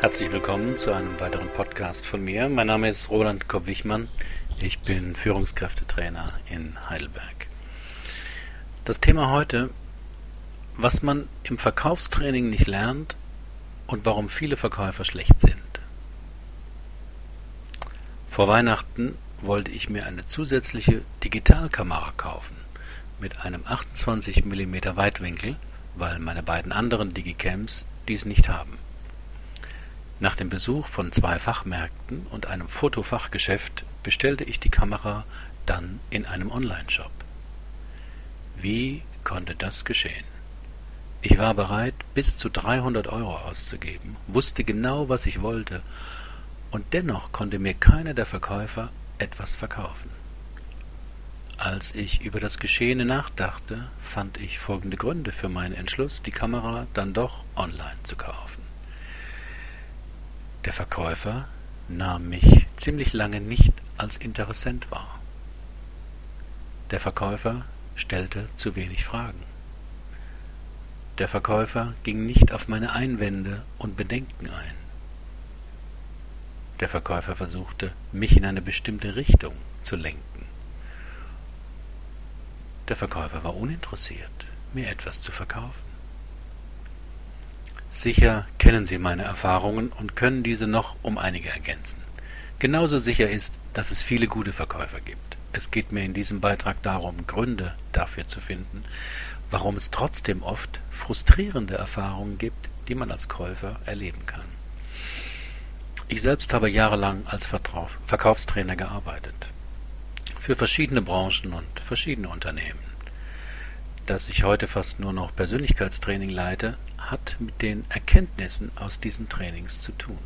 Herzlich willkommen zu einem weiteren Podcast von mir. Mein Name ist Roland Kopp-Wichmann. Ich bin Führungskräftetrainer in Heidelberg. Das Thema heute, was man im Verkaufstraining nicht lernt und warum viele Verkäufer schlecht sind. Vor Weihnachten wollte ich mir eine zusätzliche Digitalkamera kaufen mit einem 28 mm Weitwinkel, weil meine beiden anderen Digicams dies nicht haben. Nach dem Besuch von zwei Fachmärkten und einem Fotofachgeschäft bestellte ich die Kamera dann in einem Onlineshop. Wie konnte das geschehen? Ich war bereit, bis zu 300 Euro auszugeben, wusste genau, was ich wollte, und dennoch konnte mir keiner der Verkäufer etwas verkaufen. Als ich über das Geschehene nachdachte, fand ich folgende Gründe für meinen Entschluss, die Kamera dann doch online zu kaufen. Der Verkäufer nahm mich ziemlich lange nicht als Interessent wahr. Der Verkäufer stellte zu wenig Fragen. Der Verkäufer ging nicht auf meine Einwände und Bedenken ein. Der Verkäufer versuchte, mich in eine bestimmte Richtung zu lenken. Der Verkäufer war uninteressiert, mir etwas zu verkaufen. Sicher kennen Sie meine Erfahrungen und können diese noch um einige ergänzen. Genauso sicher ist, dass es viele gute Verkäufer gibt. Es geht mir in diesem Beitrag darum, Gründe dafür zu finden, warum es trotzdem oft frustrierende Erfahrungen gibt, die man als Käufer erleben kann. Ich selbst habe jahrelang als Verkaufstrainer gearbeitet. Für verschiedene Branchen und verschiedene Unternehmen. Dass ich heute fast nur noch Persönlichkeitstraining leite, hat mit den Erkenntnissen aus diesen Trainings zu tun.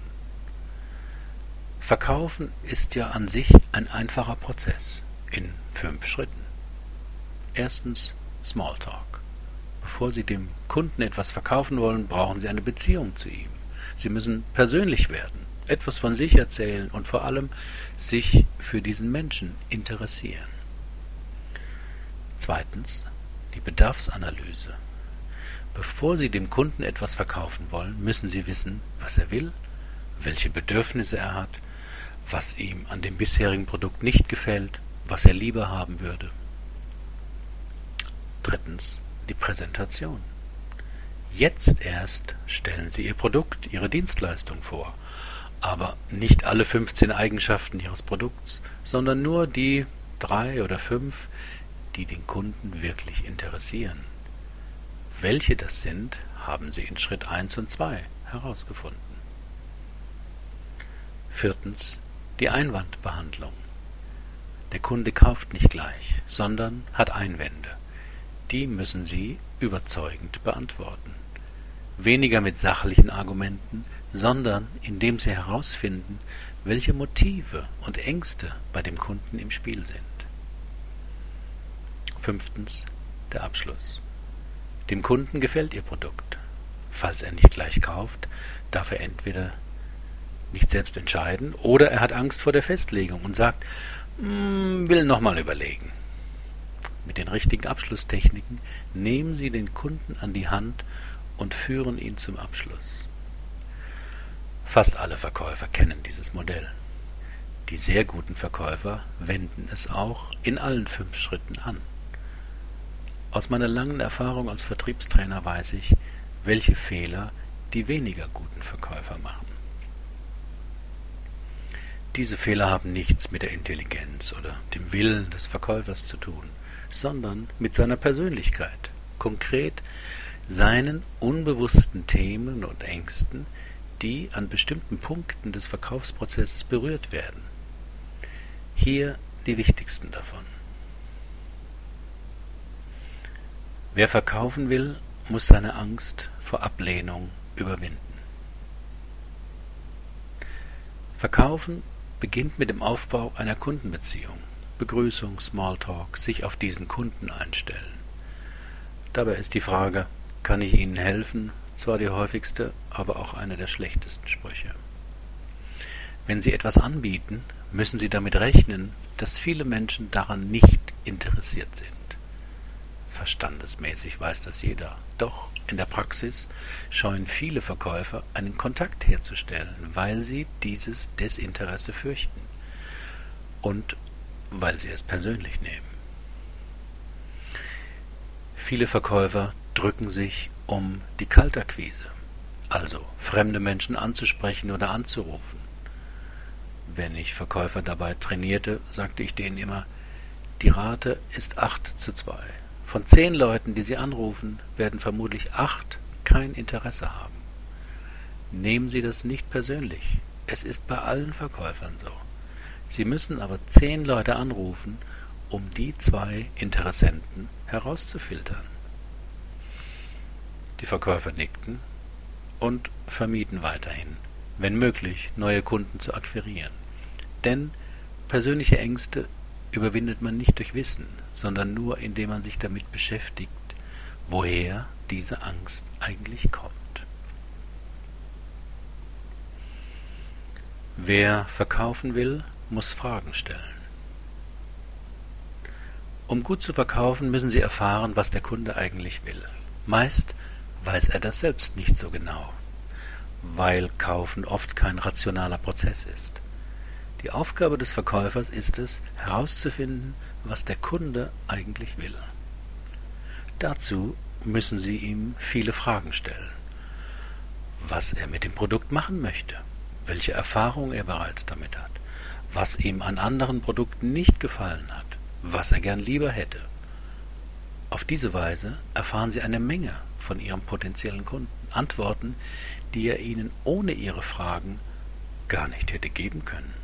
Verkaufen ist ja an sich ein einfacher Prozess in fünf Schritten. Erstens Smalltalk. Bevor Sie dem Kunden etwas verkaufen wollen, brauchen Sie eine Beziehung zu ihm. Sie müssen persönlich werden, etwas von sich erzählen und vor allem sich für diesen Menschen interessieren. Zweitens die Bedarfsanalyse. Bevor Sie dem Kunden etwas verkaufen wollen, müssen Sie wissen, was er will, welche Bedürfnisse er hat, was ihm an dem bisherigen Produkt nicht gefällt, was er lieber haben würde. Drittens die Präsentation. Jetzt erst stellen Sie Ihr Produkt, Ihre Dienstleistung vor, aber nicht alle 15 Eigenschaften Ihres Produkts, sondern nur die drei oder fünf, die den Kunden wirklich interessieren. Welche das sind, haben Sie in Schritt 1 und 2 herausgefunden. Viertens die Einwandbehandlung. Der Kunde kauft nicht gleich, sondern hat Einwände. Die müssen Sie überzeugend beantworten. Weniger mit sachlichen Argumenten, sondern indem Sie herausfinden, welche Motive und Ängste bei dem Kunden im Spiel sind. Fünftens der Abschluss. Dem Kunden gefällt Ihr Produkt. Falls er nicht gleich kauft, darf er entweder nicht selbst entscheiden oder er hat Angst vor der Festlegung und sagt, hm, will nochmal überlegen. Mit den richtigen Abschlusstechniken nehmen Sie den Kunden an die Hand und führen ihn zum Abschluss. Fast alle Verkäufer kennen dieses Modell. Die sehr guten Verkäufer wenden es auch in allen fünf Schritten an. Aus meiner langen Erfahrung als Vertriebstrainer weiß ich, welche Fehler die weniger guten Verkäufer machen. Diese Fehler haben nichts mit der Intelligenz oder dem Willen des Verkäufers zu tun, sondern mit seiner Persönlichkeit, konkret seinen unbewussten Themen und Ängsten, die an bestimmten Punkten des Verkaufsprozesses berührt werden. Hier die wichtigsten davon. Wer verkaufen will, muss seine Angst vor Ablehnung überwinden. Verkaufen beginnt mit dem Aufbau einer Kundenbeziehung. Begrüßung, Smalltalk, sich auf diesen Kunden einstellen. Dabei ist die Frage, kann ich Ihnen helfen, zwar die häufigste, aber auch eine der schlechtesten Sprüche. Wenn Sie etwas anbieten, müssen Sie damit rechnen, dass viele Menschen daran nicht interessiert sind. Verstandesmäßig weiß das jeder. Doch in der Praxis scheuen viele Verkäufer, einen Kontakt herzustellen, weil sie dieses Desinteresse fürchten und weil sie es persönlich nehmen. Viele Verkäufer drücken sich um die Kaltakquise, also fremde Menschen anzusprechen oder anzurufen. Wenn ich Verkäufer dabei trainierte, sagte ich denen immer, die Rate ist 8 zu 2. Von zehn Leuten, die Sie anrufen, werden vermutlich acht kein Interesse haben. Nehmen Sie das nicht persönlich. Es ist bei allen Verkäufern so. Sie müssen aber zehn Leute anrufen, um die zwei Interessenten herauszufiltern. Die Verkäufer nickten und vermieden weiterhin, wenn möglich, neue Kunden zu akquirieren. Denn persönliche Ängste überwindet man nicht durch Wissen, sondern nur indem man sich damit beschäftigt, woher diese Angst eigentlich kommt. Wer verkaufen will, muss Fragen stellen. Um gut zu verkaufen, müssen Sie erfahren, was der Kunde eigentlich will. Meist weiß er das selbst nicht so genau, weil Kaufen oft kein rationaler Prozess ist. Die Aufgabe des Verkäufers ist es, herauszufinden, was der Kunde eigentlich will. Dazu müssen Sie ihm viele Fragen stellen. Was er mit dem Produkt machen möchte, welche Erfahrung er bereits damit hat, was ihm an anderen Produkten nicht gefallen hat, was er gern lieber hätte. Auf diese Weise erfahren Sie eine Menge von Ihrem potenziellen Kunden, Antworten, die er Ihnen ohne Ihre Fragen gar nicht hätte geben können.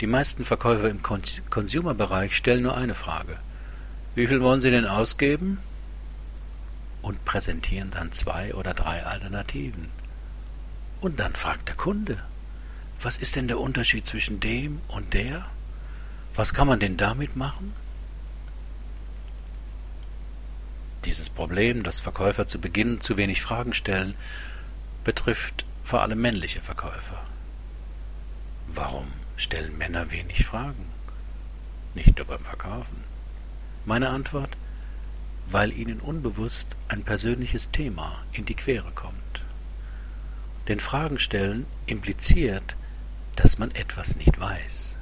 Die meisten Verkäufer im Consumer-Bereich stellen nur eine Frage. Wie viel wollen Sie denn ausgeben? Und präsentieren dann zwei oder drei Alternativen. Und dann fragt der Kunde, was ist denn der Unterschied zwischen dem und der? Was kann man denn damit machen? Dieses Problem, dass Verkäufer zu Beginn zu wenig Fragen stellen, betrifft vor allem männliche Verkäufer. Warum stellen Männer wenig Fragen, nicht nur beim Verkaufen. Meine Antwort, weil ihnen unbewusst ein persönliches Thema in die Quere kommt. Denn Fragen stellen impliziert, dass man etwas nicht weiß.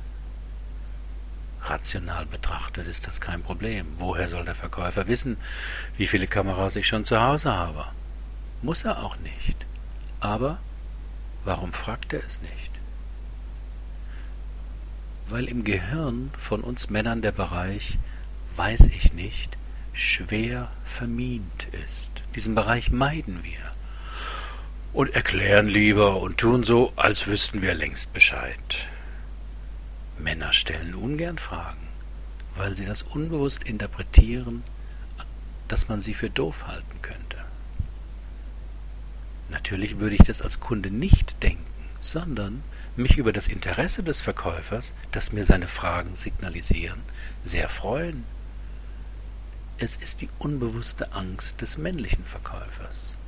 Rational betrachtet ist das kein Problem. Woher soll der Verkäufer wissen, wie viele Kameras ich schon zu Hause habe? Muss er auch nicht. Aber warum fragt er es nicht? Weil im Gehirn von uns Männern der Bereich weiß ich nicht schwer vermint ist. Diesen Bereich meiden wir und erklären lieber und tun so, als wüssten wir längst Bescheid. Männer stellen ungern Fragen, weil sie das unbewusst interpretieren, dass man sie für doof halten könnte. Natürlich würde ich das als Kunde nicht denken, sondern mich über das Interesse des Verkäufers, das mir seine Fragen signalisieren, sehr freuen. Es ist die unbewusste Angst des männlichen Verkäufers.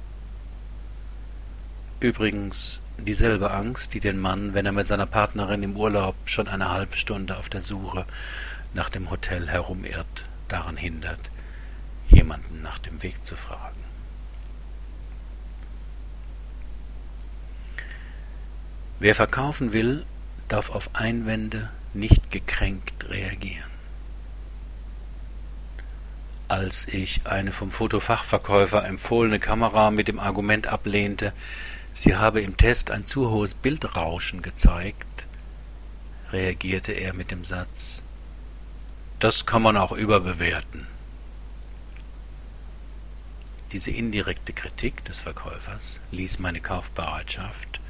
Übrigens dieselbe Angst, die den Mann, wenn er mit seiner Partnerin im Urlaub schon eine halbe Stunde auf der Suche nach dem Hotel herumirrt, daran hindert, jemanden nach dem Weg zu fragen. Wer verkaufen will, darf auf Einwände nicht gekränkt reagieren. Als ich eine vom Fotofachverkäufer empfohlene Kamera mit dem Argument ablehnte, sie habe im Test ein zu hohes Bildrauschen gezeigt, reagierte er mit dem Satz Das kann man auch überbewerten. Diese indirekte Kritik des Verkäufers ließ meine Kaufbereitschaft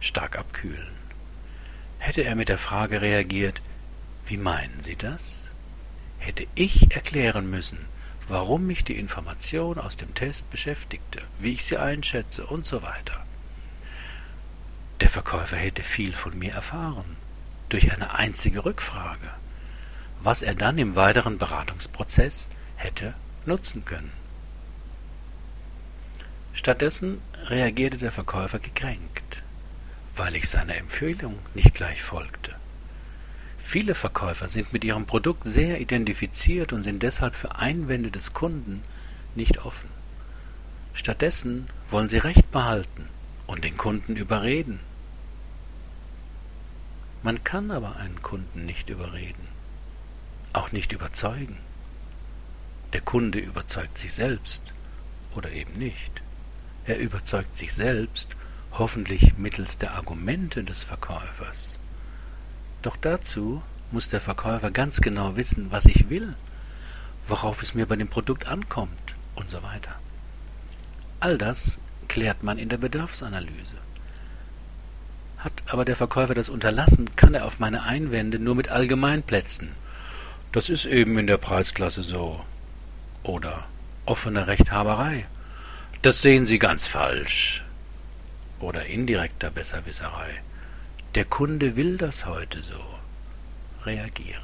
stark abkühlen. Hätte er mit der Frage reagiert, wie meinen Sie das? Hätte ich erklären müssen, warum mich die Information aus dem Test beschäftigte, wie ich sie einschätze und so weiter. Der Verkäufer hätte viel von mir erfahren, durch eine einzige Rückfrage, was er dann im weiteren Beratungsprozess hätte nutzen können. Stattdessen reagierte der Verkäufer gekränkt weil ich seiner Empfehlung nicht gleich folgte. Viele Verkäufer sind mit ihrem Produkt sehr identifiziert und sind deshalb für Einwände des Kunden nicht offen. Stattdessen wollen sie Recht behalten und den Kunden überreden. Man kann aber einen Kunden nicht überreden, auch nicht überzeugen. Der Kunde überzeugt sich selbst oder eben nicht. Er überzeugt sich selbst, hoffentlich mittels der Argumente des Verkäufers. Doch dazu muss der Verkäufer ganz genau wissen, was ich will, worauf es mir bei dem Produkt ankommt und so weiter. All das klärt man in der Bedarfsanalyse. Hat aber der Verkäufer das unterlassen, kann er auf meine Einwände nur mit Allgemeinplätzen. Das ist eben in der Preisklasse so. Oder offene Rechthaberei. Das sehen Sie ganz falsch. Oder indirekter Besserwisserei. Der Kunde will das heute so. Reagieren.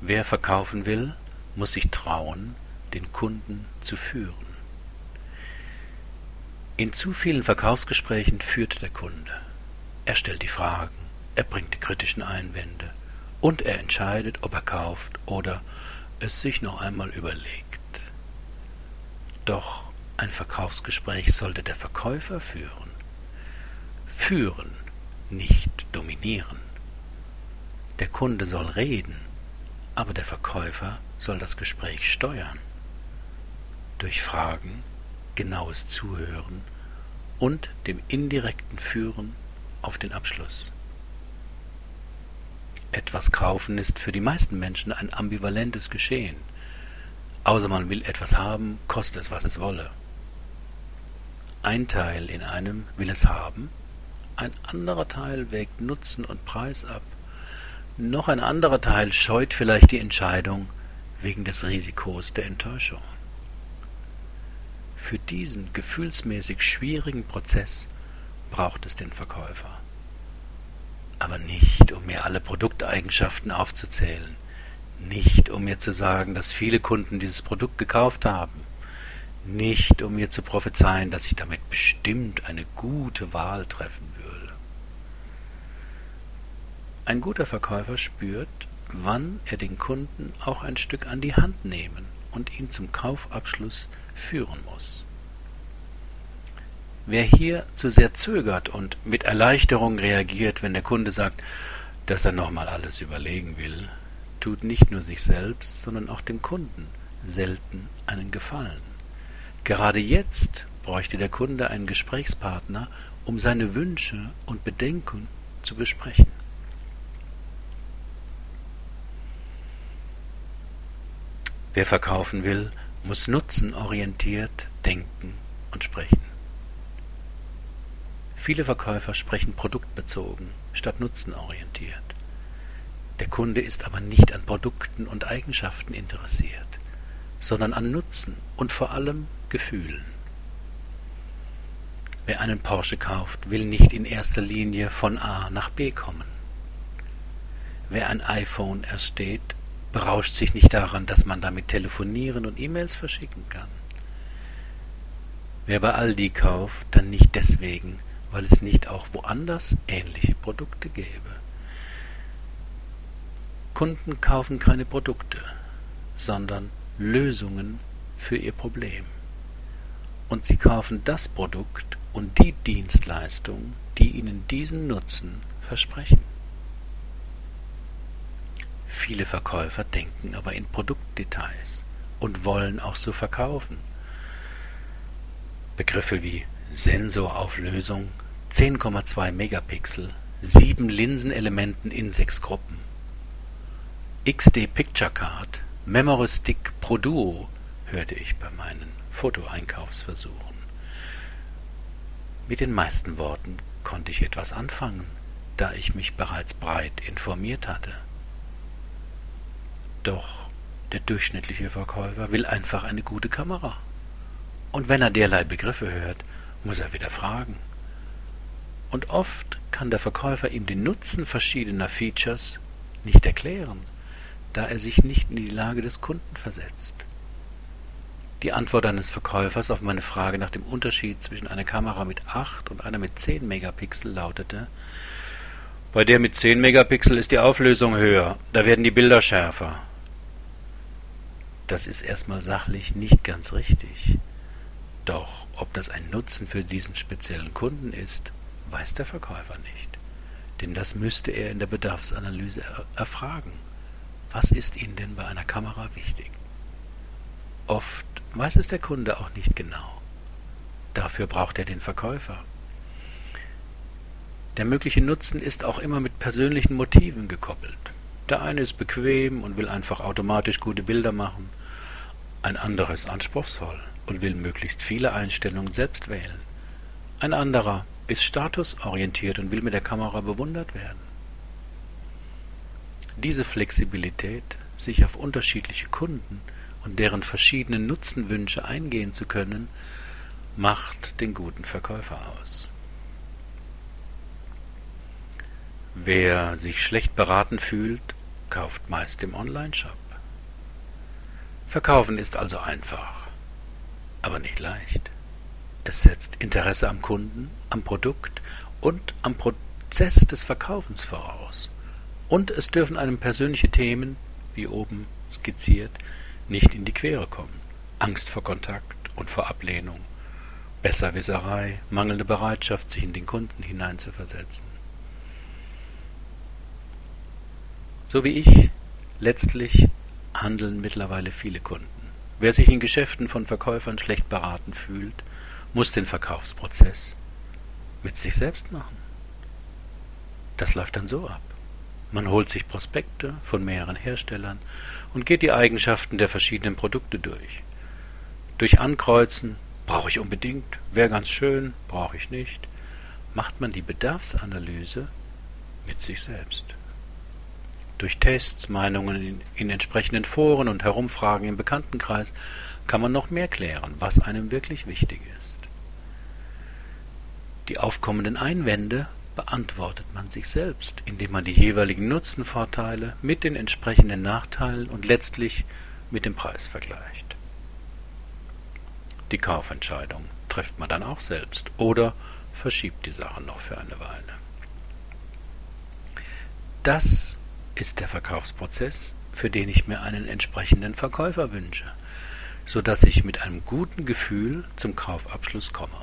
Wer verkaufen will, muss sich trauen, den Kunden zu führen. In zu vielen Verkaufsgesprächen führt der Kunde. Er stellt die Fragen, er bringt die kritischen Einwände und er entscheidet, ob er kauft oder es sich noch einmal überlegt. Doch ein Verkaufsgespräch sollte der Verkäufer führen. Führen, nicht dominieren. Der Kunde soll reden, aber der Verkäufer soll das Gespräch steuern. Durch Fragen, genaues Zuhören und dem indirekten Führen auf den Abschluss. Etwas kaufen ist für die meisten Menschen ein ambivalentes Geschehen. Außer man will etwas haben, koste es, was es wolle. Ein Teil in einem will es haben, ein anderer Teil wägt Nutzen und Preis ab, noch ein anderer Teil scheut vielleicht die Entscheidung wegen des Risikos der Enttäuschung. Für diesen gefühlsmäßig schwierigen Prozess braucht es den Verkäufer. Aber nicht, um mir alle Produkteigenschaften aufzuzählen, nicht, um mir zu sagen, dass viele Kunden dieses Produkt gekauft haben, nicht, um mir zu prophezeien, dass ich damit bestimmt eine gute Wahl treffen würde. Ein guter Verkäufer spürt, wann er den Kunden auch ein Stück an die Hand nehmen und ihn zum Kaufabschluss führen muss. Wer hier zu sehr zögert und mit Erleichterung reagiert, wenn der Kunde sagt, dass er nochmal alles überlegen will, tut nicht nur sich selbst, sondern auch dem Kunden selten einen Gefallen. Gerade jetzt bräuchte der Kunde einen Gesprächspartner, um seine Wünsche und Bedenken zu besprechen. Wer verkaufen will, muss nutzenorientiert denken und sprechen. Viele Verkäufer sprechen produktbezogen statt nutzenorientiert. Der Kunde ist aber nicht an Produkten und Eigenschaften interessiert, sondern an Nutzen und vor allem Gefühlen. Wer einen Porsche kauft, will nicht in erster Linie von A nach B kommen. Wer ein iPhone ersteht, berauscht sich nicht daran, dass man damit telefonieren und E-Mails verschicken kann. Wer bei Aldi kauft, dann nicht deswegen, weil es nicht auch woanders ähnliche Produkte gäbe. Kunden kaufen keine Produkte, sondern Lösungen für ihr Problem. Und sie kaufen das Produkt und die Dienstleistung, die ihnen diesen Nutzen versprechen. Viele Verkäufer denken aber in Produktdetails und wollen auch so verkaufen. Begriffe wie Sensorauflösung, 10,2 Megapixel, sieben Linsenelementen in sechs Gruppen. XD Picture Card, Memory Stick Pro Duo hörte ich bei meinen Fotoeinkaufsversuchen. Mit den meisten Worten konnte ich etwas anfangen, da ich mich bereits breit informiert hatte. Doch der durchschnittliche Verkäufer will einfach eine gute Kamera. Und wenn er derlei Begriffe hört, muss er wieder fragen. Und oft kann der Verkäufer ihm den Nutzen verschiedener Features nicht erklären, da er sich nicht in die Lage des Kunden versetzt. Die Antwort eines Verkäufers auf meine Frage nach dem Unterschied zwischen einer Kamera mit 8 und einer mit 10 Megapixel lautete: Bei der mit 10 Megapixel ist die Auflösung höher, da werden die Bilder schärfer. Das ist erstmal sachlich nicht ganz richtig. Doch ob das ein Nutzen für diesen speziellen Kunden ist, weiß der Verkäufer nicht. Denn das müsste er in der Bedarfsanalyse erfragen. Was ist Ihnen denn bei einer Kamera wichtig? Oft weiß es der Kunde auch nicht genau. Dafür braucht er den Verkäufer. Der mögliche Nutzen ist auch immer mit persönlichen Motiven gekoppelt. Der eine ist bequem und will einfach automatisch gute Bilder machen. Ein anderer ist anspruchsvoll und will möglichst viele Einstellungen selbst wählen. Ein anderer ist statusorientiert und will mit der Kamera bewundert werden. Diese Flexibilität, sich auf unterschiedliche Kunden und deren verschiedenen Nutzenwünsche eingehen zu können, macht den guten Verkäufer aus. Wer sich schlecht beraten fühlt, kauft meist im Online-Shop. Verkaufen ist also einfach, aber nicht leicht. Es setzt Interesse am Kunden, am Produkt und am Prozess des Verkaufens voraus. Und es dürfen einem persönliche Themen, wie oben skizziert, nicht in die Quere kommen. Angst vor Kontakt und vor Ablehnung, Besserwisserei, mangelnde Bereitschaft, sich in den Kunden hineinzuversetzen. So wie ich, letztlich handeln mittlerweile viele Kunden. Wer sich in Geschäften von Verkäufern schlecht beraten fühlt, muss den Verkaufsprozess mit sich selbst machen. Das läuft dann so ab. Man holt sich Prospekte von mehreren Herstellern und geht die Eigenschaften der verschiedenen Produkte durch. Durch Ankreuzen, brauche ich unbedingt, wäre ganz schön, brauche ich nicht, macht man die Bedarfsanalyse mit sich selbst. Durch Tests, Meinungen in, entsprechenden Foren und Herumfragen im Bekanntenkreis kann man noch mehr klären, was einem wirklich wichtig ist. Die aufkommenden Einwände beantwortet man sich selbst, indem man die jeweiligen Nutzenvorteile mit den entsprechenden Nachteilen und letztlich mit dem Preis vergleicht. Die Kaufentscheidung trifft man dann auch selbst oder verschiebt die Sache noch für eine Weile. Das ist der Verkaufsprozess, für den ich mir einen entsprechenden Verkäufer wünsche, so dass ich mit einem guten Gefühl zum Kaufabschluss komme.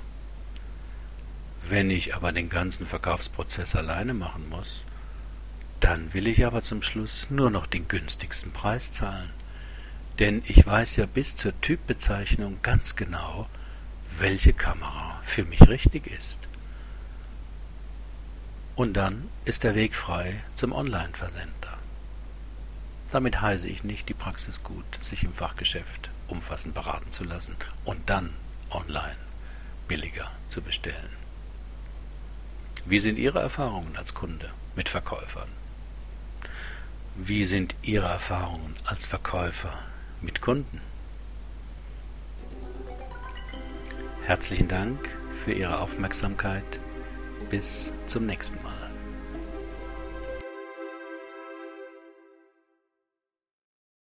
Wenn ich aber den ganzen Verkaufsprozess alleine machen muss, dann will ich aber zum Schluss nur noch den günstigsten Preis zahlen. Denn ich weiß ja bis zur Typbezeichnung ganz genau, welche Kamera für mich richtig ist. Und dann ist der Weg frei zum Online-Versender. Damit heiße ich nicht die Praxis gut, sich im Fachgeschäft umfassend beraten zu lassen und dann online billiger zu bestellen. Wie sind Ihre Erfahrungen als Kunde mit Verkäufern? Wie sind Ihre Erfahrungen als Verkäufer mit Kunden? Herzlichen Dank für Ihre Aufmerksamkeit. Bis zum nächsten Mal.